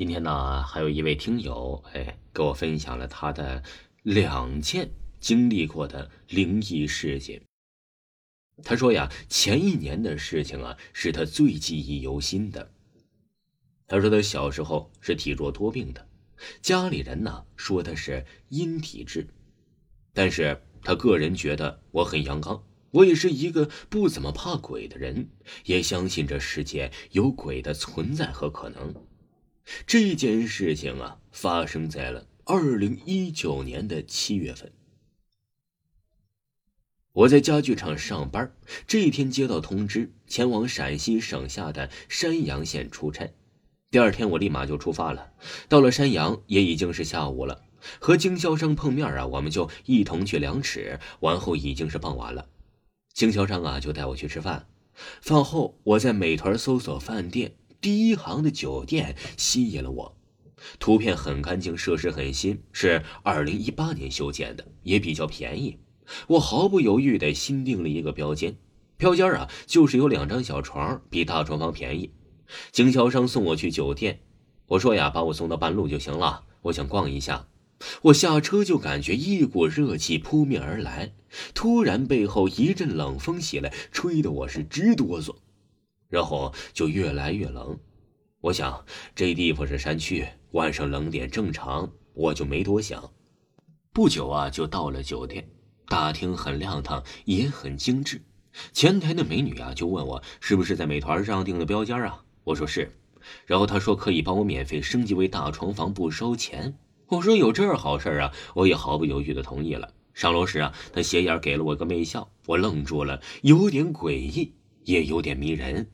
今天呢，还有一位听友哎，给我分享了他的两件经历过的灵异事件。他说呀，前一年的事情啊，是他最记忆犹新的。他说他小时候是体弱多病的，家里人呢说他是阴体质，但是他个人觉得我很阳刚，我也是一个不怎么怕鬼的人，也相信这世界有鬼的存在和可能。这件事情啊，发生在了二零一九年的七月份。我在家具厂上班，这一天接到通知，前往陕西省下的山阳县出差。第二天我立马就出发了，到了山阳也已经是下午了。和经销商碰面啊，我们就一同去量尺，完后已经是傍晚了。经销商啊就带我去吃饭，饭后我在美团搜索饭店。第一行的酒店吸引了我，图片很干净，设施很新，是二零一八年修建的，也比较便宜。我毫不犹豫的新订了一个标间，标间啊就是有两张小床，比大床房便宜。经销商送我去酒店，我说呀，把我送到半路就行了，我想逛一下。我下车就感觉一股热气扑面而来，突然背后一阵冷风袭来，吹得我是直哆嗦。然后就越来越冷，我想这地方是山区，晚上冷点正常，我就没多想。不久啊，就到了酒店，大厅很亮堂，也很精致。前台的美女啊，就问我是不是在美团上订的标间啊？我说是，然后她说可以帮我免费升级为大床房，不收钱。我说有这好事啊，我也毫不犹豫的同意了。上楼时啊，她斜眼给了我个媚笑，我愣住了，有点诡异，也有点迷人。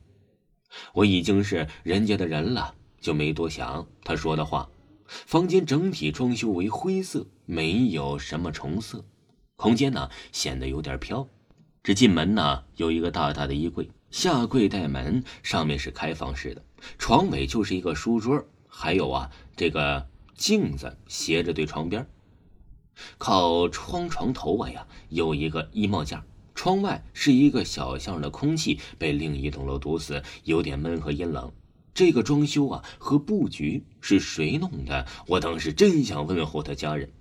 我已经是人家的人了，就没多想他说的话。房间整体装修为灰色，没有什么重色，空间呢显得有点飘。这进门呢有一个大大的衣柜，下柜带门，上面是开放式的，床尾就是一个书桌，还有啊这个镜子斜着对床边。靠窗床头啊呀有一个衣帽架。窗外是一个小巷的空气被另一栋楼堵死，有点闷和阴冷。这个装修啊和布局是谁弄的？我当时真想问候他家人，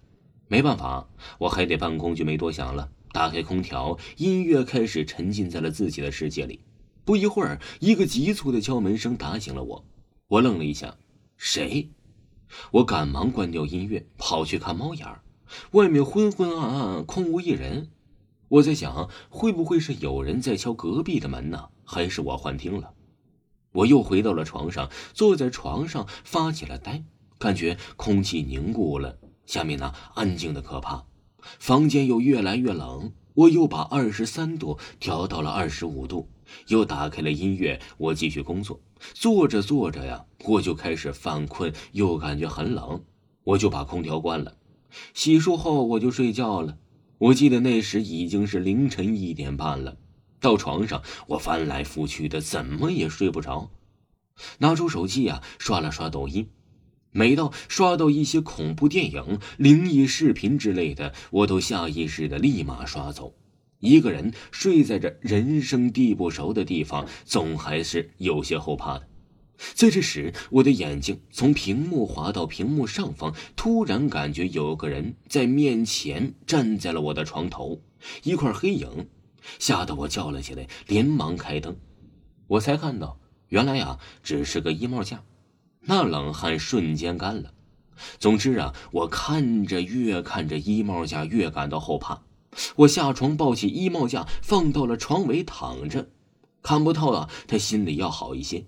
没办法，我还得办公，就没多想了。打开空调，音乐开始沉浸在了自己的世界里。不一会儿，一个急促的敲门声打醒了我。我愣了一下，谁？我赶忙关掉音乐，跑去看猫眼儿。外面昏昏暗暗，空无一人。我在想，会不会是有人在敲隔壁的门呢？还是我幻听了？我又回到了床上，坐在床上发起了呆，感觉空气凝固了，下面呢安静的可怕，房间又越来越冷。我又把二十三度调到了二十五度，又打开了音乐，我继续工作。做着做着呀，我就开始犯困，又感觉很冷，我就把空调关了。洗漱后我就睡觉了。我记得那时已经是凌晨一点半了，到床上我翻来覆去的，怎么也睡不着。拿出手机啊，刷了刷抖音，每到刷到一些恐怖电影、灵异视频之类的，我都下意识的立马刷走。一个人睡在这人生地不熟的地方，总还是有些后怕的。在这时，我的眼睛从屏幕滑到屏幕上方，突然感觉有个人在面前站在了我的床头，一块黑影，吓得我叫了起来，连忙开灯，我才看到，原来啊，只是个衣帽架，那冷汗瞬间干了。总之啊，我看着越看着衣帽架越感到后怕，我下床抱起衣帽架放到了床尾躺着，看不到啊，他心里要好一些。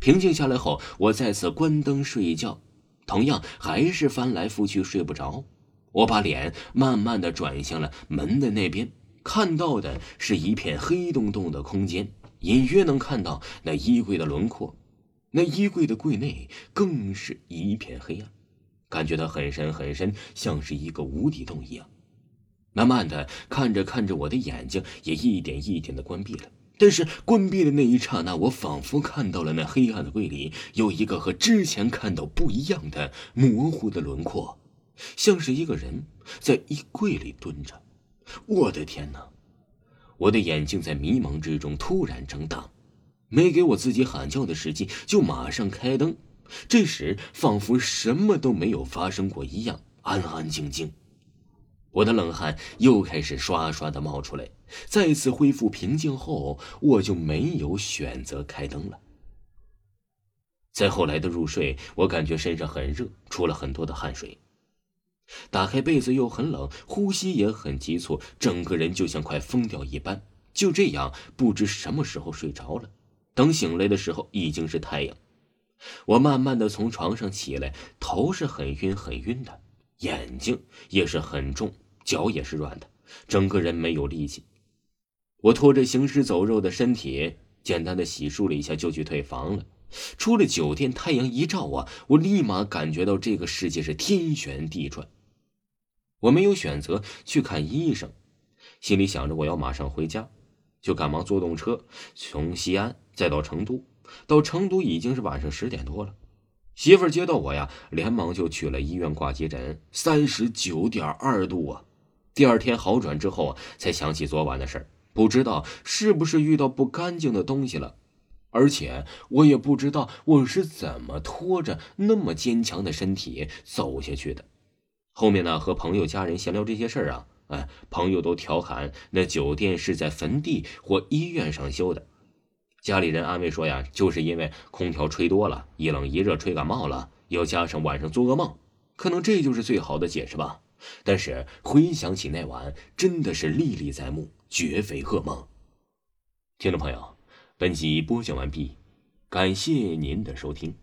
平静下来后，我再次关灯睡觉，同样还是翻来覆去睡不着。我把脸慢慢的转向了门的那边，看到的是一片黑洞洞的空间，隐约能看到那衣柜的轮廓。那衣柜的柜内更是一片黑暗，感觉到很深很深，像是一个无底洞一样。慢慢的看着看着，我的眼睛也一点一点的关闭了。但是关闭的那一刹那，我仿佛看到了那黑暗的柜里有一个和之前看到不一样的模糊的轮廓，像是一个人在衣柜里蹲着。我的天哪！我的眼睛在迷茫之中突然睁大，没给我自己喊叫的时机，就马上开灯。这时仿佛什么都没有发生过一样，安安静静。我的冷汗又开始刷刷的冒出来。再次恢复平静后，我就没有选择开灯了。再后来的入睡，我感觉身上很热，出了很多的汗水。打开被子又很冷，呼吸也很急促，整个人就像快疯掉一般。就这样，不知什么时候睡着了。等醒来的时候，已经是太阳。我慢慢的从床上起来，头是很晕很晕的，眼睛也是很重，脚也是软的，整个人没有力气。我拖着行尸走肉的身体，简单的洗漱了一下，就去退房了。出了酒店，太阳一照啊，我立马感觉到这个世界是天旋地转。我没有选择去看医生，心里想着我要马上回家，就赶忙坐动车从西安再到成都。到成都已经是晚上十点多了，媳妇儿接到我呀，连忙就去了医院挂急诊，三十九点二度啊。第二天好转之后，才想起昨晚的事儿，不知道是不是遇到不干净的东西了。而且我也不知道我是怎么拖着那么坚强的身体走下去的。后面呢，和朋友家人闲聊这些事儿啊，哎，朋友都调侃那酒店是在坟地或医院上修的。家里人安慰说呀，就是因为空调吹多了，一冷一热吹感冒了，又加上晚上做噩梦，可能这就是最好的解释吧。但是回想起那晚，真的是历历在目，绝非噩梦。听众朋友。本集播讲完毕，感谢您的收听。